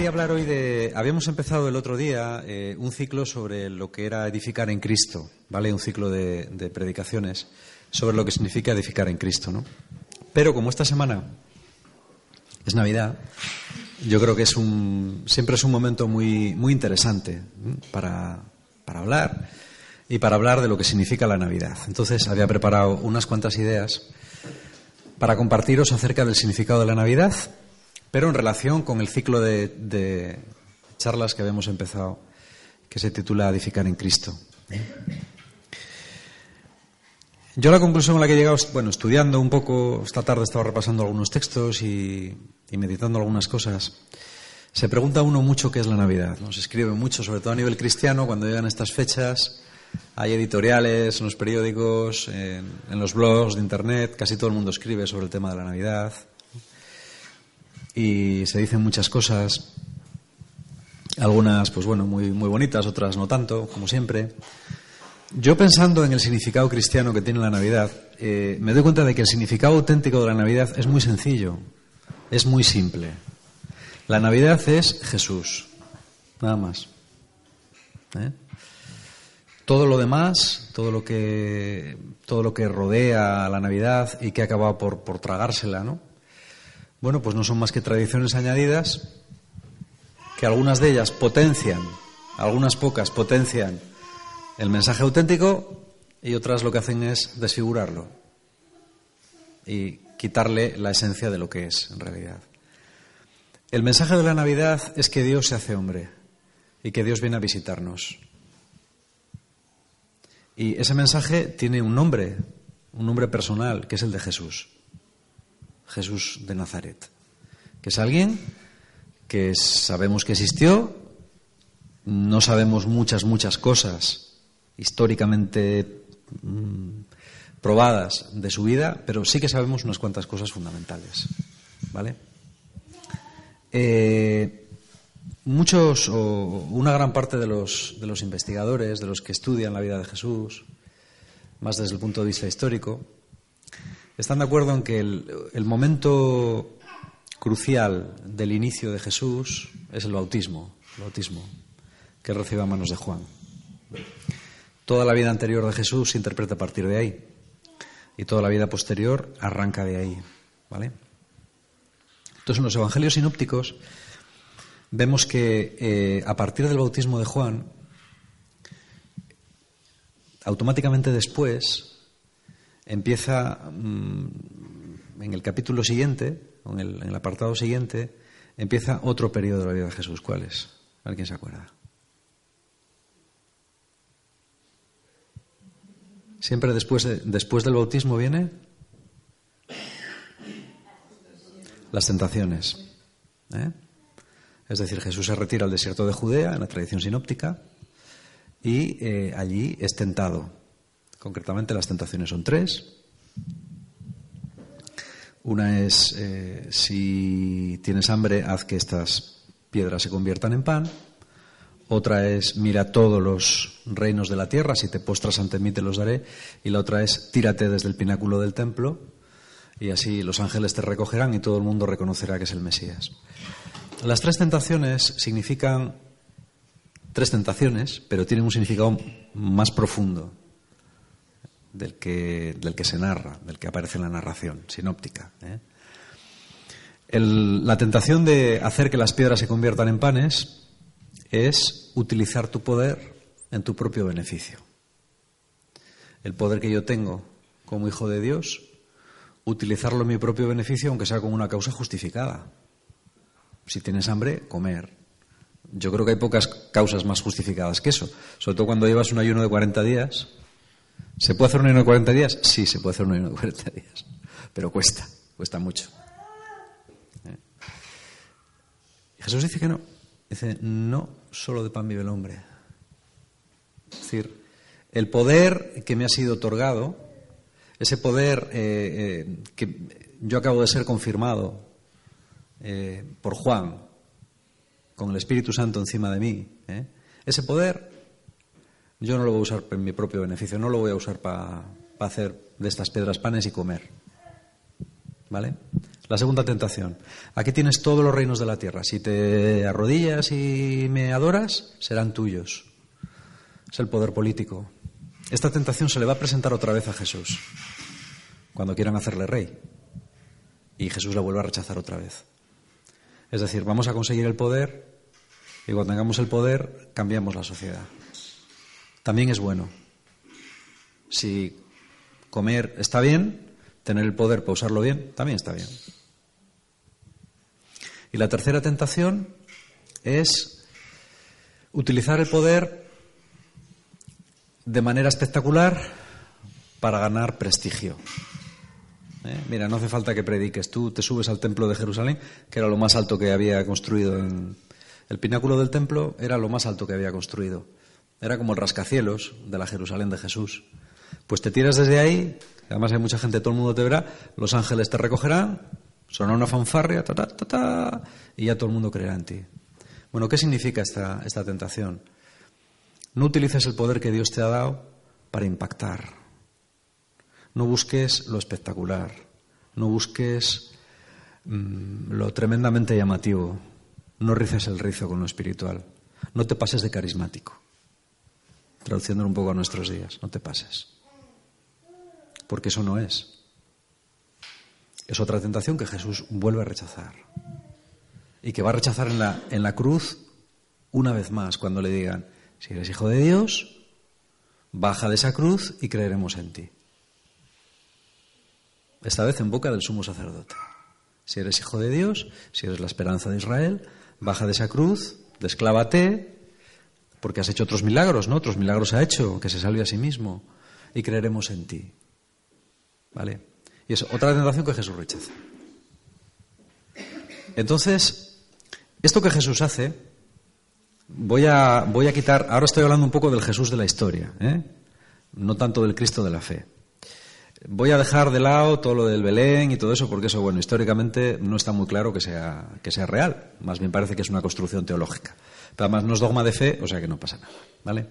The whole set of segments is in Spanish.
quería hablar hoy de. Habíamos empezado el otro día eh, un ciclo sobre lo que era edificar en Cristo, ¿vale? Un ciclo de, de, predicaciones sobre lo que significa edificar en Cristo, ¿no? Pero como esta semana es Navidad, yo creo que es un, siempre es un momento muy, muy interesante para, para hablar y para hablar de lo que significa la Navidad. Entonces había preparado unas cuantas ideas para compartiros acerca del significado de la Navidad pero en relación con el ciclo de, charlas que habíamos empezado, que se titula Edificar en Cristo. Yo la conclusión a la que he llegado, bueno, estudiando un poco, esta tarde estaba repasando algunos textos y, meditando algunas cosas, se pregunta uno mucho qué es la Navidad. ¿no? Se escribe mucho, sobre todo a nivel cristiano, cuando llegan estas fechas, hay editoriales en los periódicos, en los blogs de Internet, casi todo el mundo escribe sobre el tema de la Navidad y se dicen muchas cosas, algunas pues bueno, muy, muy bonitas, otras no tanto, como siempre. Yo pensando en el significado cristiano que tiene la Navidad, eh, me doy cuenta de que el significado auténtico de la Navidad es muy sencillo, es muy simple. La Navidad es Jesús, nada más. ¿Eh? Todo lo demás, todo lo que todo lo que rodea a la Navidad y que ha acabado por, por tragársela, ¿no? Bueno, pues no son más que tradiciones añadidas que algunas de ellas potencian, algunas pocas potencian el mensaje auténtico y otras lo que hacen es desfigurarlo y quitarle la esencia de lo que es en realidad. El mensaje de la Navidad es que Dios se hace hombre y que Dios viene a visitarnos. Y ese mensaje tiene un nombre, un nombre personal, que es el de Jesús. Jesús de Nazaret, que es alguien que sabemos que existió, no sabemos muchas, muchas cosas históricamente mm, probadas de su vida, pero sí que sabemos unas cuantas cosas fundamentales. ¿Vale? Eh, muchos, o una gran parte de los, de los investigadores, de los que estudian la vida de Jesús, más desde el punto de vista histórico, están de acuerdo en que el, momento crucial del inicio de Jesús es el bautismo, el bautismo que recibe a manos de Juan. Toda la vida anterior de Jesús se interpreta a partir de ahí y toda la vida posterior arranca de ahí, ¿vale? Entonces en los evangelios sinópticos vemos que eh, a partir del bautismo de Juan automáticamente después empieza mm, en el capítulo siguiente, en el, apartado siguiente, empieza otro periodo de la vida de Jesús. ¿Cuál es? ¿Alguien se acuerda? Siempre después, después del bautismo viene las tentaciones. ¿eh? Es decir, Jesús se retira al desierto de Judea, en la tradición sinóptica, y eh, allí es tentado. Concretamente las tentaciones son tres. Una es, eh, si tienes hambre, haz que estas piedras se conviertan en pan. Otra es, mira todos los reinos de la tierra, si te postras ante mí te los daré. Y la otra es, tírate desde el pináculo del templo y así los ángeles te recogerán y todo el mundo reconocerá que es el Mesías. Las tres tentaciones significan tres tentaciones, pero tienen un significado más profundo del que, del que se narra, del que aparece en la narración sinóptica. ¿eh? la tentación de hacer que las piedras se conviertan en panes es utilizar tu poder en tu propio beneficio. El poder que yo tengo como hijo de Dios, utilizarlo en mi propio beneficio, aunque sea con una causa justificada. Si tienes hambre, comer. Yo creo que hay pocas causas más justificadas que eso, sobre todo cuando llevas un ayuno de 40 días ¿Se puede hacer un ayuno de 40 días? Sí, se puede hacer un ayuno de 40 días, pero cuesta, cuesta mucho. ¿Eh? Jesús dice que no. Dice, no solo de pan vive el hombre. Es decir, el poder que me ha sido otorgado, ese poder eh, eh, que yo acabo de ser confirmado por Juan, con el Espíritu Santo encima de mí, ese poder yo no lo voy a usar en mi propio beneficio, no lo voy a usar para hacer de estas piedras panes y comer. ¿Vale? La segunda tentación. Aquí tienes todos los reinos de la tierra. Si te arrodillas y me adoras, serán tuyos. Es el poder político. Esta tentación se le va a presentar otra vez a Jesús, cuando quieran hacerle rey. Y Jesús la vuelve a rechazar otra vez. Es decir, vamos a conseguir el poder y cuando tengamos el poder cambiamos la sociedad. También es bueno. Si comer está bien, tener el poder para usarlo bien, también está bien. Y la tercera tentación es utilizar el poder de manera espectacular para ganar prestigio. ¿Eh? Mira, no hace falta que prediques. Tú te subes al templo de Jerusalén, que era lo más alto que había construido en. El pináculo del templo era lo más alto que había construido. Era como el rascacielos de la Jerusalén de Jesús. Pues te tiras desde ahí, además hay mucha gente, todo el mundo te verá, los ángeles te recogerán, Sonará una fanfarria, ta, ta, ta, ta, y ya todo el mundo creerá en ti. Bueno, ¿qué significa esta, esta tentación? No utilices el poder que Dios te ha dado para impactar. No busques lo espectacular. No busques mm, lo tremendamente llamativo. No rices el rizo con lo espiritual. No te pases de carismático. Traduciéndolo un poco a nuestros días. No te pases. Porque eso no es. Es otra tentación que Jesús vuelve a rechazar. Y que va a rechazar en la, en la cruz una vez más cuando le digan, si eres hijo de Dios, baja de esa cruz y creeremos en ti. Esta vez en boca del sumo sacerdote. Si eres hijo de Dios, si eres la esperanza de Israel, baja de esa cruz, desclávate, porque has hecho otros milagros, ¿no? Otros milagros ha hecho, que se salve a sí mismo, y creeremos en ti. ¿Vale? Y es otra tentación que Jesús rechaza. Entonces, esto que Jesús hace, voy a, voy a quitar, ahora estoy hablando un poco del Jesús de la historia, ¿eh? no tanto del Cristo de la fe. Voy a dejar de lado todo lo del Belén y todo eso, porque eso, bueno, históricamente no está muy claro que sea, que sea real. Más bien parece que es una construcción teológica. Pero además no es dogma de fe, o sea que no pasa nada. ¿Vale?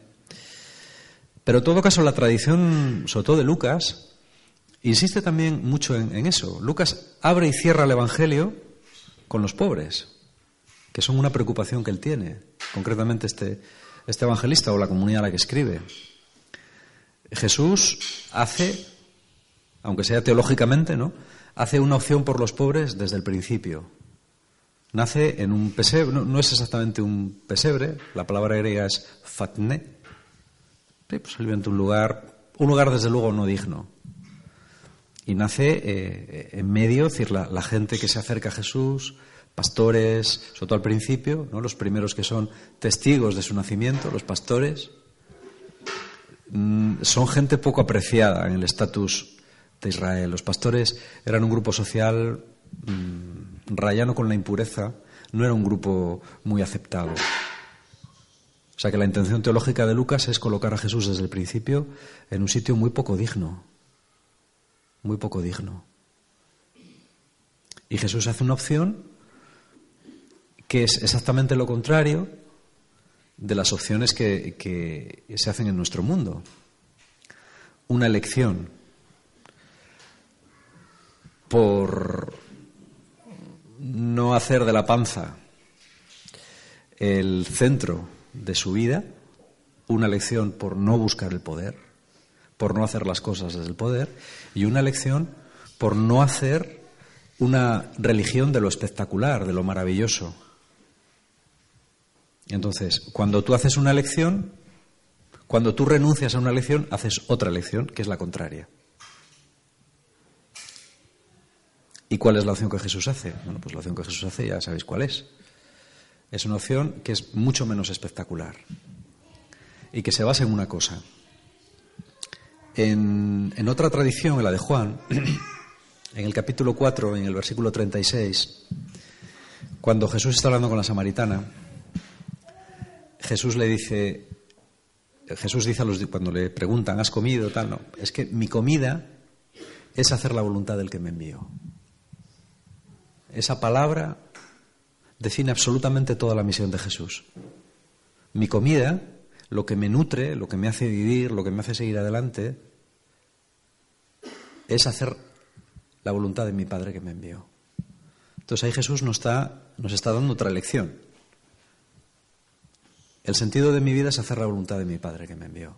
Pero en todo caso, la tradición, sobre todo de Lucas, insiste también mucho en, eso. Lucas abre y cierra el Evangelio con los pobres, que son una preocupación que él tiene, concretamente este, este evangelista o la comunidad a la que escribe. Jesús hace, aunque sea teológicamente, ¿no? hace una opción por los pobres desde el principio. Nace en un pesebre, no, es exactamente un pesebre, la palabra griega es fatne, sí, pues un lugar, un lugar desde luego no digno, y nace eh, en medio, es decir, la, gente que se acerca a Jesús, pastores, sobre todo al principio, ¿no? los primeros que son testigos de su nacimiento, los pastores, mm, son gente poco apreciada en el estatus de Israel. Los pastores eran un grupo social mm, rayano con la impureza, no era un grupo muy aceptado. O sea que la intención teológica de Lucas es colocar a Jesús desde el principio en un sitio muy poco digno muy poco digno. Y Jesús hace una opción que es exactamente lo contrario de las opciones que, se hacen en nuestro mundo. Una elección por no hacer de la panza el centro de su vida, una elección por no buscar el poder, por no hacer las cosas desde el poder y una elección por no hacer una religión de lo espectacular, de lo maravilloso. Entonces, cuando tú haces una elección, cuando tú renuncias a una elección, haces otra elección, que es la contraria. ¿Y cuál es la opción que Jesús hace? Bueno, pues la opción que Jesús hace ya sabéis cuál es. Es una opción que es mucho menos espectacular y que se basa en una cosa, en, otra tradición, en la de Juan, en el capítulo 4, en el versículo 36, cuando Jesús está hablando con la samaritana, Jesús le dice, Jesús dice a los cuando le preguntan, ¿has comido? Tal, no, es que mi comida es hacer la voluntad del que me envió. Esa palabra define absolutamente toda la misión de Jesús. Mi comida lo que me nutre, lo que me hace vivir, lo que me hace seguir adelante, es hacer la voluntad de mi Padre que me envió. Entonces ahí Jesús nos está, nos está dando otra lección. El sentido de mi vida es hacer la voluntad de mi Padre que me envió.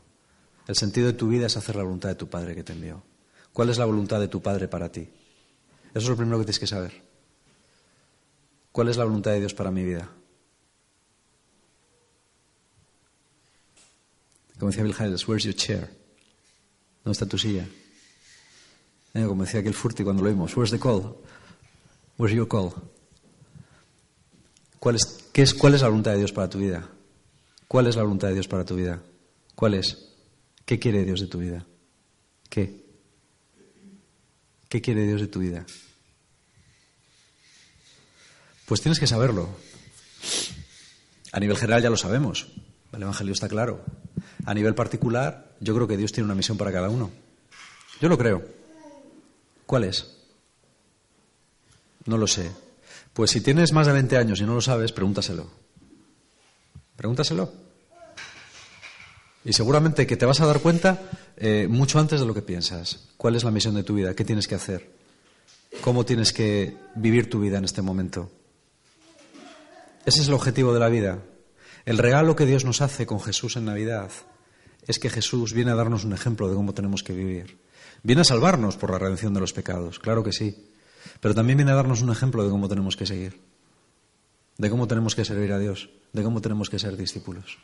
El sentido de tu vida es hacer la voluntad de tu Padre que te envió. ¿Cuál es la voluntad de tu Padre para ti? Eso es lo primero que tienes que saber. ¿Cuál es la voluntad de Dios para mi vida? Como decía Bill Hydels, where's your chair? ¿Dónde está tu silla? Eh, como decía aquel Furti cuando lo vimos, where's the call? Where's your call? ¿Cuál es, qué es, ¿Cuál es la voluntad de Dios para tu vida? ¿Cuál es la voluntad de Dios para tu vida? ¿Cuál es? ¿Qué quiere Dios de tu vida? ¿Qué? ¿Qué quiere Dios de tu vida? Pues tienes que saberlo. A nivel general ya lo sabemos. El Evangelio está claro. A nivel particular, yo creo que Dios tiene una misión para cada uno. Yo lo creo. ¿Cuál es? No lo sé. Pues si tienes más de 20 años y no lo sabes, pregúntaselo. Pregúntaselo. Y seguramente que te vas a dar cuenta eh, mucho antes de lo que piensas. ¿Cuál es la misión de tu vida? ¿Qué tienes que hacer? ¿Cómo tienes que vivir tu vida en este momento? Ese es el objetivo de la vida. El regalo que Dios nos hace con Jesús en Navidad es que Jesús viene a darnos un ejemplo de cómo tenemos que vivir. Viene a salvarnos por la redención de los pecados, claro que sí. Pero también viene a darnos un ejemplo de cómo tenemos que seguir, de cómo tenemos que servir a Dios, de cómo tenemos que ser discípulos.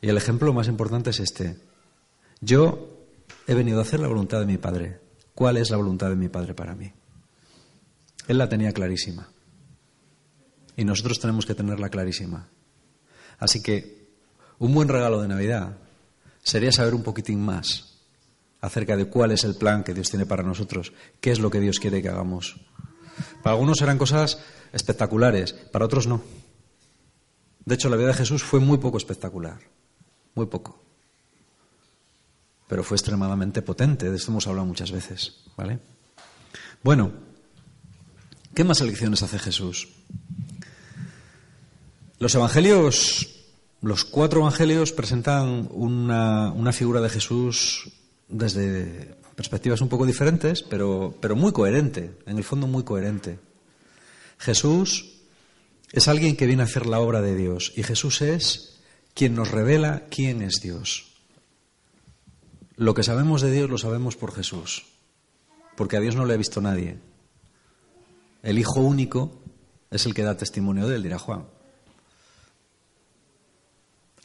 Y el ejemplo más importante es este. Yo he venido a hacer la voluntad de mi Padre. ¿Cuál es la voluntad de mi Padre para mí? Él la tenía clarísima. Y nosotros tenemos que tenerla clarísima. Así que un buen regalo de Navidad sería saber un poquitín más acerca de cuál es el plan que Dios tiene para nosotros, qué es lo que Dios quiere que hagamos. Para algunos serán cosas espectaculares, para otros no. De hecho, la vida de Jesús fue muy poco espectacular muy poco. Pero fue extremadamente potente, de esto hemos hablado muchas veces, ¿vale? Bueno, ¿qué más elecciones hace Jesús? Los evangelios, los cuatro evangelios presentan una, figura de Jesús desde perspectivas un poco diferentes, pero, pero muy coherente, en el fondo muy coherente. Jesús es alguien que viene a hacer la obra de Dios y Jesús es quien nos revela quién es Dios. Lo que sabemos de Dios lo sabemos por Jesús, porque a Dios no le ha visto nadie. El Hijo único es el que da testimonio de él, dirá Juan.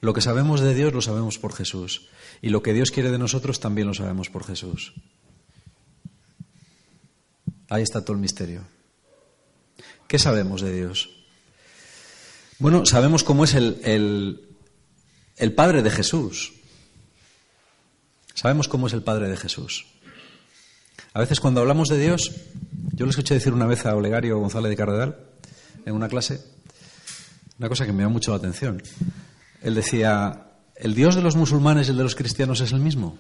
Lo que sabemos de Dios lo sabemos por Jesús, y lo que Dios quiere de nosotros también lo sabemos por Jesús. Ahí está todo el misterio. ¿Qué sabemos de Dios? Bueno, sabemos cómo es el, el, el Padre de Jesús. Sabemos cómo es el Padre de Jesús. A veces cuando hablamos de Dios, yo le escuché decir una vez a Olegario González de Cardenal en una clase una cosa que me llama mucho la atención. Él decía, ¿el Dios de los musulmanes y el de los cristianos es el mismo?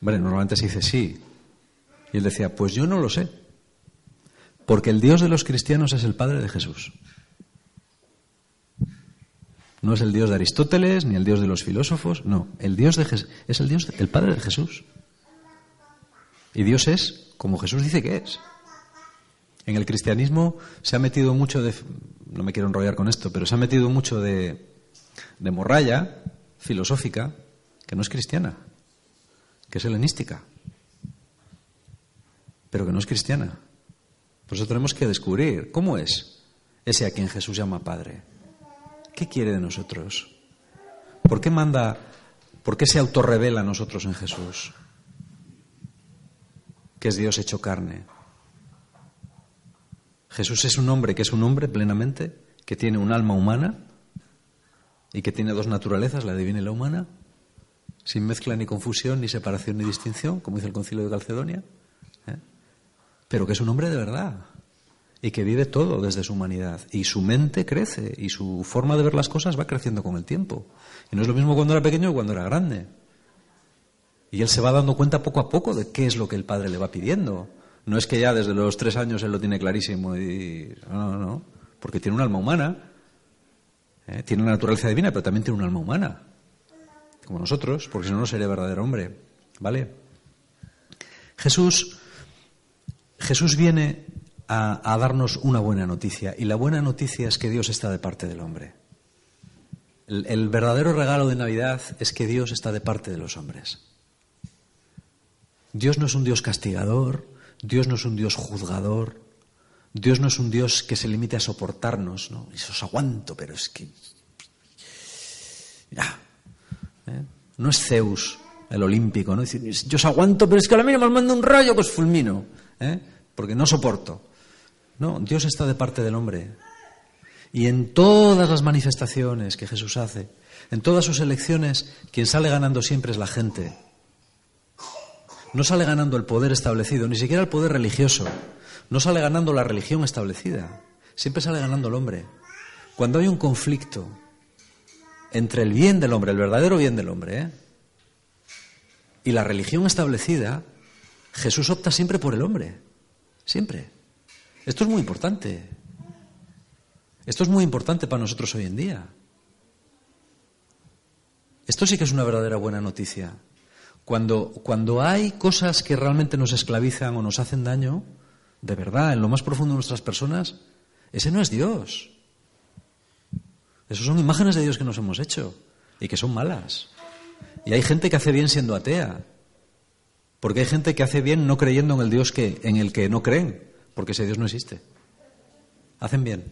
Bueno, normalmente se dice sí. Y él decía, pues yo no lo sé. Porque el Dios de los cristianos es el Padre de Jesús. No es el Dios de Aristóteles ni el Dios de los filósofos, no, el Dios de es el Dios, el Padre de Jesús. Y Dios es como Jesús dice que es. En el cristianismo se ha metido mucho de, no me quiero enrollar con esto, pero se ha metido mucho de, morralla filosófica que no es cristiana, que es helenística, pero que no es cristiana. Por eso tenemos que descubrir cómo es ese a quien Jesús llama Padre. ¿Qué quiere de nosotros? ¿Por qué manda, por qué se autorrevela a nosotros en Jesús? Que es Dios hecho carne. Jesús es un hombre que es un hombre plenamente, que tiene un alma humana y que tiene dos naturalezas, la divina y la humana, sin mezcla ni confusión, ni separación ni distinción, como dice el concilio de Calcedonia, ¿eh? pero que es un hombre de verdad, y que vive todo desde su humanidad. Y su mente crece y su forma de ver las cosas va creciendo con el tiempo. Y no es lo mismo cuando era pequeño que cuando era grande. Y él se va dando cuenta poco a poco de qué es lo que el padre le va pidiendo. No es que ya desde los tres años él lo tiene clarísimo y... No, no. Porque tiene un alma humana. ¿eh? Tiene una naturaleza divina, pero también tiene un alma humana. Como nosotros, porque si no, no sería verdadero hombre. ¿Vale? Jesús Jesús viene a, darnos una buena noticia y la buena noticia es que Dios está de parte del hombre. el verdadero regalo de Navidad es que Dios está de parte de los hombres. Dios no es un Dios castigador, Dios no es un Dios juzgador, Dios no es un Dios que se limite a soportarnos, ¿no? Eso os aguanto, pero es que. Ya. ¿eh? No es Zeus, el olímpico, ¿no? yo os aguanto, pero es que a la mínima me manda un rayo, pues fulmino, ¿eh? porque no soporto. No, Dios está de parte del hombre. Y en todas las manifestaciones que Jesús hace, en todas sus elecciones, quien sale ganando siempre es la gente. No sale ganando el poder establecido, ni siquiera el poder religioso. No sale ganando la religión establecida. Siempre sale ganando el hombre. Cuando hay un conflicto entre el bien del hombre, el verdadero bien del hombre, y la religión establecida, Jesús opta siempre por el hombre. Siempre. Esto es muy importante. Esto es muy importante para nosotros hoy en día. Esto sí que es una verdadera buena noticia. Cuando, cuando hay cosas que realmente nos esclavizan o nos hacen daño, de verdad, en lo más profundo de nuestras personas, ese no es Dios. Esos son imágenes de Dios que nos hemos hecho y que son malas. Y hay gente que hace bien siendo atea. Porque hay gente que hace bien no creyendo en el Dios que, en el que no creen, porque ese Dios no existe. Hacen bien.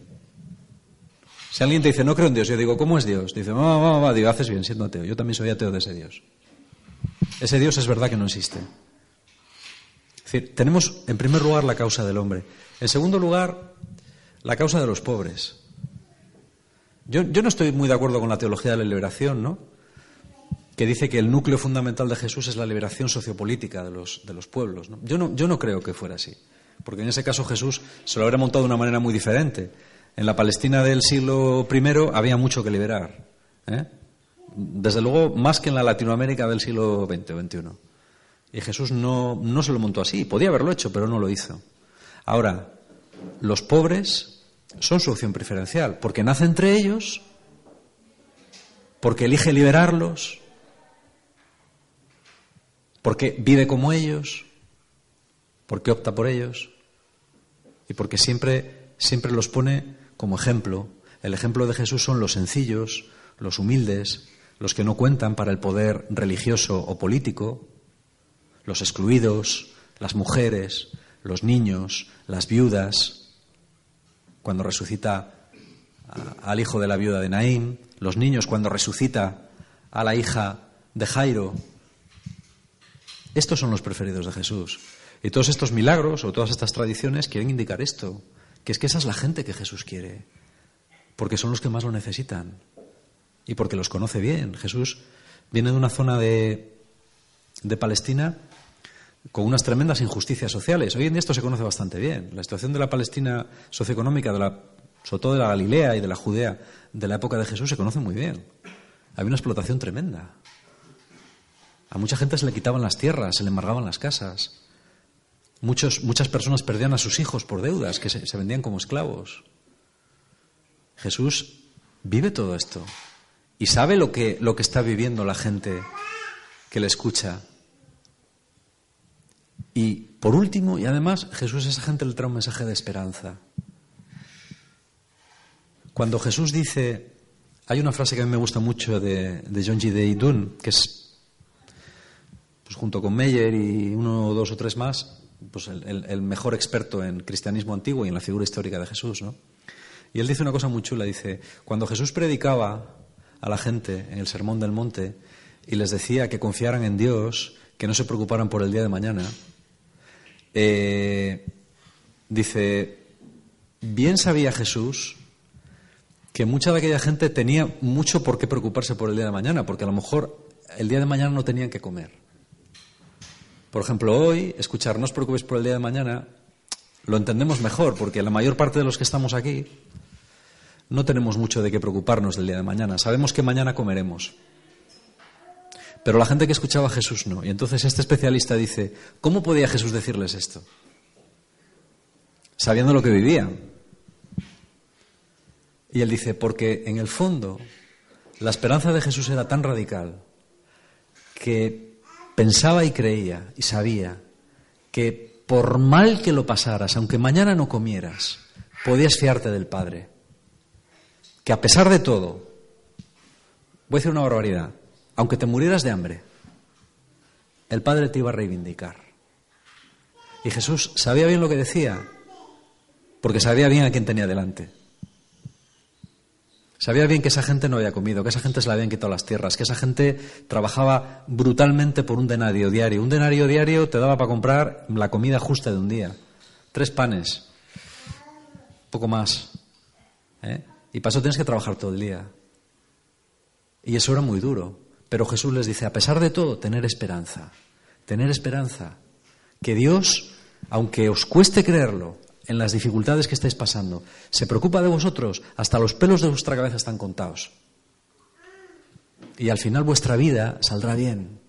Si alguien te dice, no creo en Dios, yo digo, ¿cómo es Dios? Dice, va, va, va, digo, haces bien siendo ateo. Yo también soy ateo de ese Dios. Ese Dios es verdad que no existe. Tenemos en primer lugar la causa del hombre. En segundo lugar, la causa de los pobres. Yo, no estoy muy de acuerdo con la teología de la liberación, ¿no? Que dice que el núcleo fundamental de Jesús es la liberación sociopolítica de los, de los pueblos. Yo, no, yo no creo que fuera así. Porque en ese caso Jesús se lo habría montado de una manera muy diferente. En la Palestina del siglo I había mucho que liberar. ¿eh? Desde luego más que en la Latinoamérica del siglo XX o XXI. Y Jesús no, no se lo montó así, podía haberlo hecho, pero no lo hizo. Ahora, los pobres son su opción preferencial, porque nace entre ellos, porque elige liberarlos, porque vive como ellos, porque opta por ellos y porque siempre, siempre los pone como ejemplo. El ejemplo de Jesús son los sencillos, los humildes, los que no cuentan para el poder religioso o político, los excluidos, las mujeres, los niños, las viudas, cuando resucita al hijo de la viuda de Naín, los niños cuando resucita a la hija de Jairo. Estos son los preferidos de Jesús. Y todos estos milagros o todas estas tradiciones quieren indicar esto, que es que esa es la gente que Jesús quiere, porque son los que más lo necesitan y porque los conoce bien. Jesús viene de una zona de, de Palestina con unas tremendas injusticias sociales. Hoy en día esto se conoce bastante bien. La situación de la Palestina socioeconómica, de la, sobre todo de la Galilea y de la Judea de la época de Jesús, se conoce muy bien. Había una explotación tremenda. A mucha gente se le quitaban las tierras, se le embargaban las casas. Muchos, muchas personas perdían a sus hijos por deudas, que se vendían como esclavos. Jesús vive todo esto y sabe lo que, lo que está viviendo la gente que le escucha. Y por último, y además, Jesús a esa gente le trae un mensaje de esperanza. Cuando Jesús dice, hay una frase que a mí me gusta mucho de, de John G. Day Dunn, que es, pues junto con Meyer y uno, dos o tres más, pues el, el, mejor experto en cristianismo antiguo y en la figura histórica de Jesús, ¿no? Y él dice una cosa muy chula, dice, cuando Jesús predicaba a la gente en el Sermón del Monte y les decía que confiaran en Dios, que no se preocuparan por el día de mañana, eh, dice, bien sabía Jesús que mucha de aquella gente tenía mucho por qué preocuparse por el día de mañana, porque a lo mejor el día de mañana no tenían que comer. Por ejemplo, hoy, escuchar no os preocupéis por el día de mañana, lo entendemos mejor, porque la mayor parte de los que estamos aquí no tenemos mucho de qué preocuparnos del día de mañana. Sabemos que mañana comeremos. Pero la gente que escuchaba a Jesús no. Y entonces este especialista dice, ¿cómo podía Jesús decirles esto? Sabiendo lo que vivían. Y él dice, porque en el fondo la esperanza de Jesús era tan radical que pensaba y creía y sabía que por mal que lo pasaras, aunque mañana no comieras, podías fiarte del Padre. Que a pesar de todo, voy a decir una barbaridad, aunque te murieras de hambre, el Padre te iba a reivindicar. Y Jesús sabía bien lo que decía, porque sabía bien a quién tenía delante. Sabía bien que esa gente no había comido, que esa gente se le habían quitado las tierras, que esa gente trabajaba brutalmente por un denario diario. Un denario diario te daba para comprar la comida justa de un día. Tres panes, poco más. ¿eh? Y para eso tienes que trabajar todo el día. Y eso era muy duro. Pero Jesús les dice, a pesar de todo, tener esperanza. Tener esperanza. Que Dios, aunque os cueste creerlo, en las dificultades que estáis pasando. Se preocupa de vosotros, hasta los pelos de vuestra cabeza están contados. Y al final vuestra vida saldrá bien.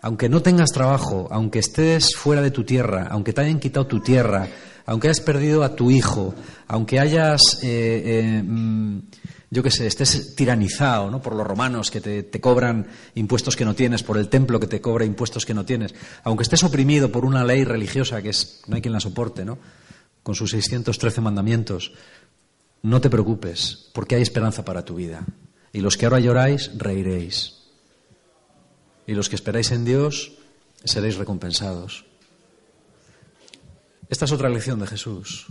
Aunque no tengas trabajo, aunque estés fuera de tu tierra, aunque te hayan quitado tu tierra, aunque hayas perdido a tu hijo, aunque hayas eh, eh, mm, yo qué sé, estés tiranizado ¿no? por los romanos que te, cobran impuestos que no tienes, por el templo que te cobra impuestos que no tienes, aunque estés oprimido por una ley religiosa que es, no hay quien la soporte, ¿no? con sus 613 mandamientos, no te preocupes, porque hay esperanza para tu vida. Y los que ahora lloráis, reiréis. Y los que esperáis en Dios, seréis recompensados. Esta es otra lección de Jesús.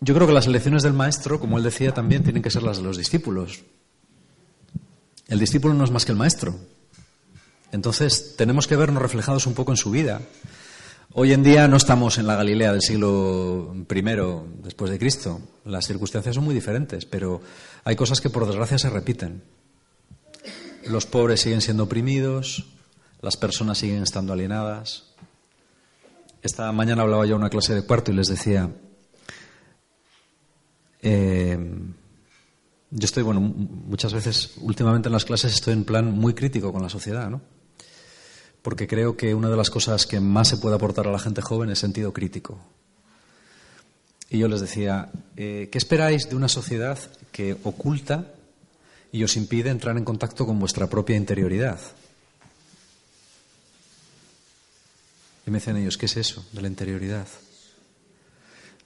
Yo creo que las elecciones del maestro, como él decía también, tienen que ser las de los discípulos. El discípulo no es más que el maestro. Entonces, tenemos que vernos reflejados un poco en su vida. Hoy en día no estamos en la Galilea del siglo I después de Cristo. Las circunstancias son muy diferentes, pero hay cosas que por desgracia se repiten. Los pobres siguen siendo oprimidos, las personas siguen estando alienadas. Esta mañana hablaba yo en una clase de cuarto y les decía, eh, yo estoy, bueno, muchas veces, últimamente en las clases estoy en plan muy crítico con la sociedad, ¿no? Porque creo que una de las cosas que más se puede aportar a la gente joven es sentido crítico. Y yo les decía, eh, ¿qué esperáis de una sociedad que oculta y os impide entrar en contacto con vuestra propia interioridad? Y me decían ellos, ¿qué es eso de la interioridad?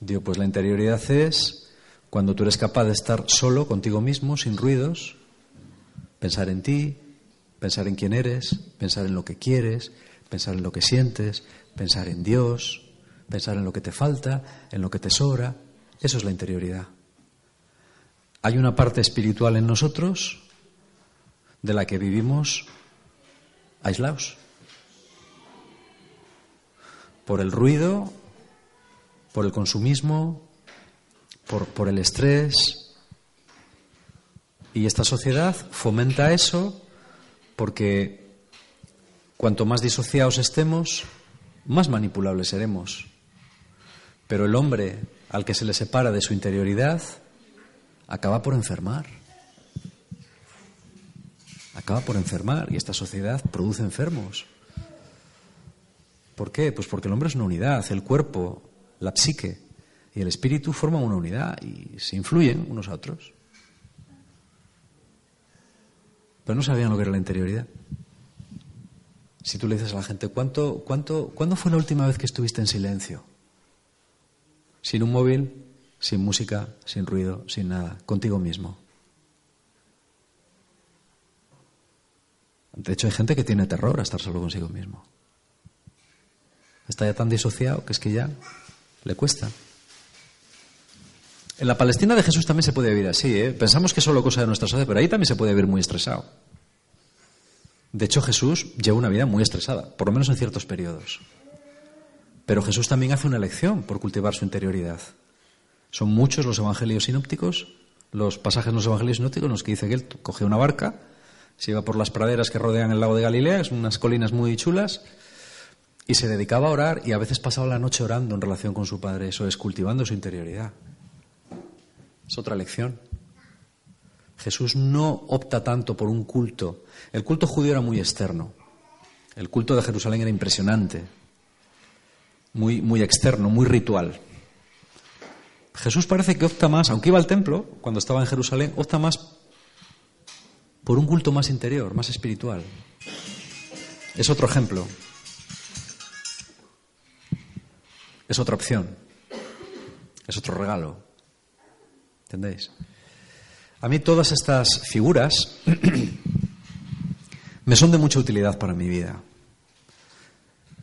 Digo, pues la interioridad es cuando tú eres capaz de estar solo contigo mismo, sin ruidos, pensar en ti, pensar en quién eres, pensar en lo que quieres, pensar en lo que sientes, pensar en Dios, pensar en lo que te falta, en lo que te sobra. Eso es la interioridad. Hay una parte espiritual en nosotros de la que vivimos aislados. Por el ruido, por el consumismo, por, el estrés. Y esta sociedad fomenta eso porque cuanto más disociados estemos, más manipulables seremos. Pero el hombre al que se le separa de su interioridad acaba por enfermar. Acaba por enfermar y esta sociedad produce enfermos. ¿Por qué? Pues porque el hombre es una unidad, el cuerpo, la psique y el espíritu forman una unidad y se influyen unos a otros. Pero no sabían lo que era la interioridad. Si tú le dices a la gente, ¿cuánto, cuánto, ¿cuándo fue la última vez que estuviste en silencio? Sin un móvil, sin música, sin ruido, sin nada, contigo mismo. De hecho, hay gente que tiene terror a estar solo consigo mismo. Está ya tan disociado que es que ya le cuesta. En la Palestina de Jesús también se puede vivir así. ¿eh? Pensamos que es solo cosa de nuestra sociedad, pero ahí también se puede vivir muy estresado. De hecho, Jesús lleva una vida muy estresada, por lo menos en ciertos periodos. Pero Jesús también hace una elección por cultivar su interioridad. Son muchos los evangelios sinópticos, los pasajes en los evangelios sinópticos en los que dice que él coge una barca, se iba por las praderas que rodean el lago de Galilea, son unas colinas muy chulas, y se dedicaba a orar y a veces pasaba la noche orando en relación con su Padre. Eso es cultivando su interioridad. Es otra lección. Jesús no opta tanto por un culto. El culto judío era muy externo. El culto de Jerusalén era impresionante, muy, muy externo, muy ritual. Jesús parece que opta más, aunque iba al templo cuando estaba en Jerusalén, opta más por un culto más interior, más espiritual. es otro ejemplo. Es otra opción. Es otro regalo. ¿Entendéis? A mí todas estas figuras me son de mucha utilidad para mi vida.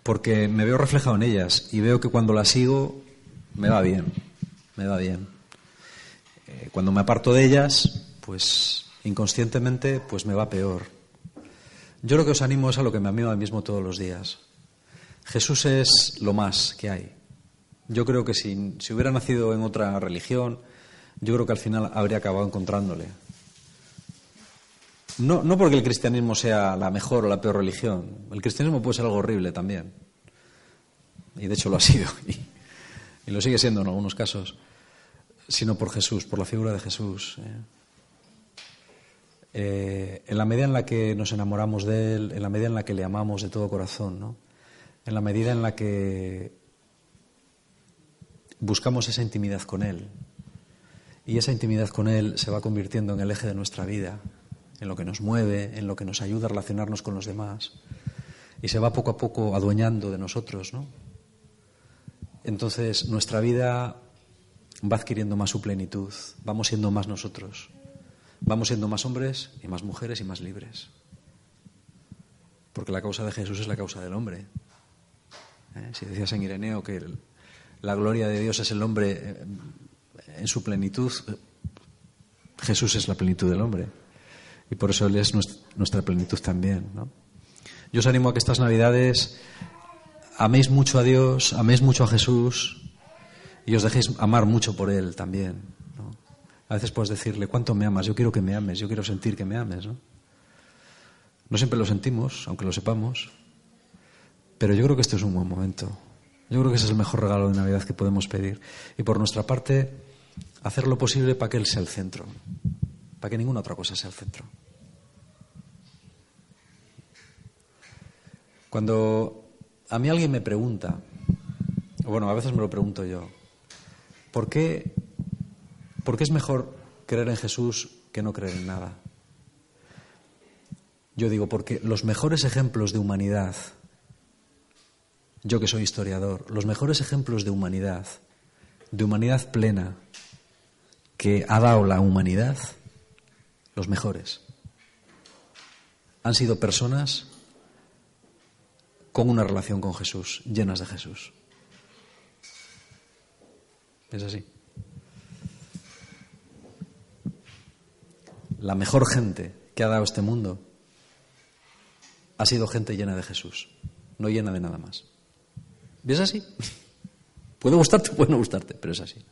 Porque me veo reflejado en ellas y veo que cuando las sigo me va bien. Me va bien. Eh, cuando me aparto de ellas, pues inconscientemente, pues me va peor. Yo lo que os animo es a lo que me animo a mí mismo todos los días. Jesús es lo más que hay. Yo creo que si, hubiera nacido en otra religión, yo creo que al final habría acabado encontrándole. No, no porque el cristianismo sea la mejor o la peor religión. El cristianismo puede ser algo horrible también. Y de hecho lo ha sido. Y, lo sigue siendo en algunos casos. Sino por Jesús, por la figura de Jesús. ¿eh? Eh, en la medida en la que nos enamoramos de Él, en la medida en la que le amamos de todo corazón, ¿no? en la medida en la que buscamos esa intimidad con Él, y esa intimidad con Él se va convirtiendo en el eje de nuestra vida, en lo que nos mueve, en lo que nos ayuda a relacionarnos con los demás, y se va poco a poco adueñando de nosotros, ¿no? Entonces nuestra vida va adquiriendo más su plenitud, vamos siendo más nosotros. Vamos siendo más hombres y más mujeres y más libres. Porque la causa de Jesús es la causa del hombre. ¿Eh? Si decía San Ireneo que la gloria de Dios es el hombre eh, en su plenitud, Jesús es la plenitud del hombre. Y por eso Él es nuestra plenitud también. Yo os animo a que estas Navidades améis mucho a Dios, améis mucho a Jesús y os dejéis amar mucho por Él también. A veces puedes decirle, ¿cuánto me amas? Yo quiero que me ames, yo quiero sentir que me ames. ¿no? no siempre lo sentimos, aunque lo sepamos, pero yo creo que este es un buen momento. Yo creo que ese es el mejor regalo de Navidad que podemos pedir. Y por nuestra parte, hacer lo posible para que Él sea el centro, para que ninguna otra cosa sea el centro. Cuando a mí alguien me pregunta, bueno, a veces me lo pregunto yo, ¿por qué ¿Por qué es mejor creer en Jesús que no creer en nada? Yo digo, porque los mejores ejemplos de humanidad, yo que soy historiador, los mejores ejemplos de humanidad, de humanidad plena, que ha dado la humanidad, los mejores, han sido personas con una relación con Jesús, llenas de Jesús. Es así. la mejor gente que ha dado este mundo ha sido gente llena de Jesús, no llena de nada más. ¿Y es así? Puede gustarte, puede no gustarte, pero es así.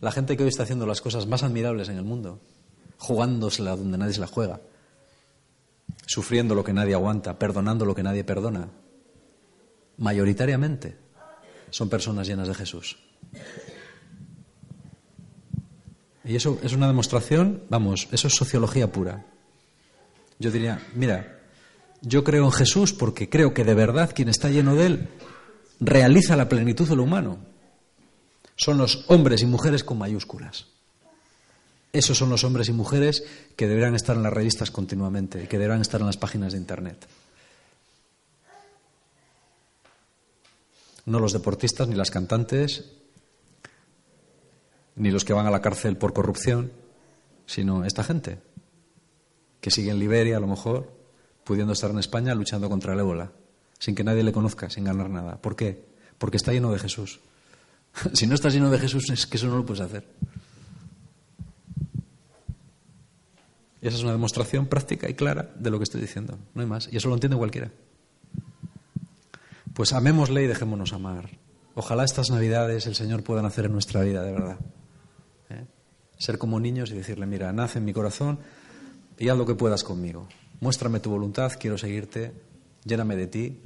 La gente que hoy está haciendo las cosas más admirables en el mundo, jugándosela donde nadie se la juega, sufriendo lo que nadie aguanta, perdonando lo que nadie perdona, mayoritariamente son personas llenas de Jesús. Y eso es una demostración, vamos, eso es sociología pura. Yo diría, mira, yo creo en Jesús porque creo que de verdad quien está lleno de él realiza la plenitud de lo humano. Son los hombres y mujeres con mayúsculas. Esos son los hombres y mujeres que deberán estar en las revistas continuamente, que deberán estar en las páginas de Internet. No los deportistas, ni las cantantes, ni los que van a la cárcel por corrupción, sino esta gente que sigue en Liberia, a lo mejor, pudiendo estar en España luchando contra el ébola, sin que nadie le conozca, sin ganar nada. ¿Por qué? Porque está lleno de Jesús. si no estás lleno de Jesús, es que eso no lo puedes hacer. Y esa es una demostración práctica y clara de lo que estoy diciendo. No hay más. Y eso lo entiende cualquiera. Pues amémosle y dejémonos amar. Ojalá estas Navidades el Señor pueda nacer en nuestra vida, de verdad. ¿eh? Ser como niños y decirle, mira, nace en mi corazón y haz lo que puedas conmigo. Muéstrame tu voluntad, quiero seguirte, lléname de ti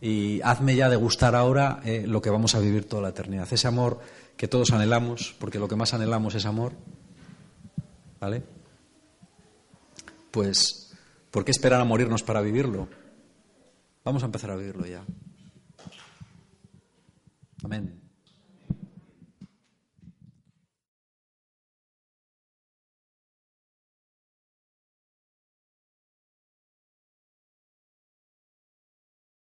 y hazme ya degustar ahora eh, lo que vamos a vivir toda la eternidad. Ese amor que todos anhelamos, porque lo que más anhelamos es amor. ¿Vale? Pues, ¿por qué esperar a morirnos para vivirlo? Vamos a empezar a vivirlo ya. Amén.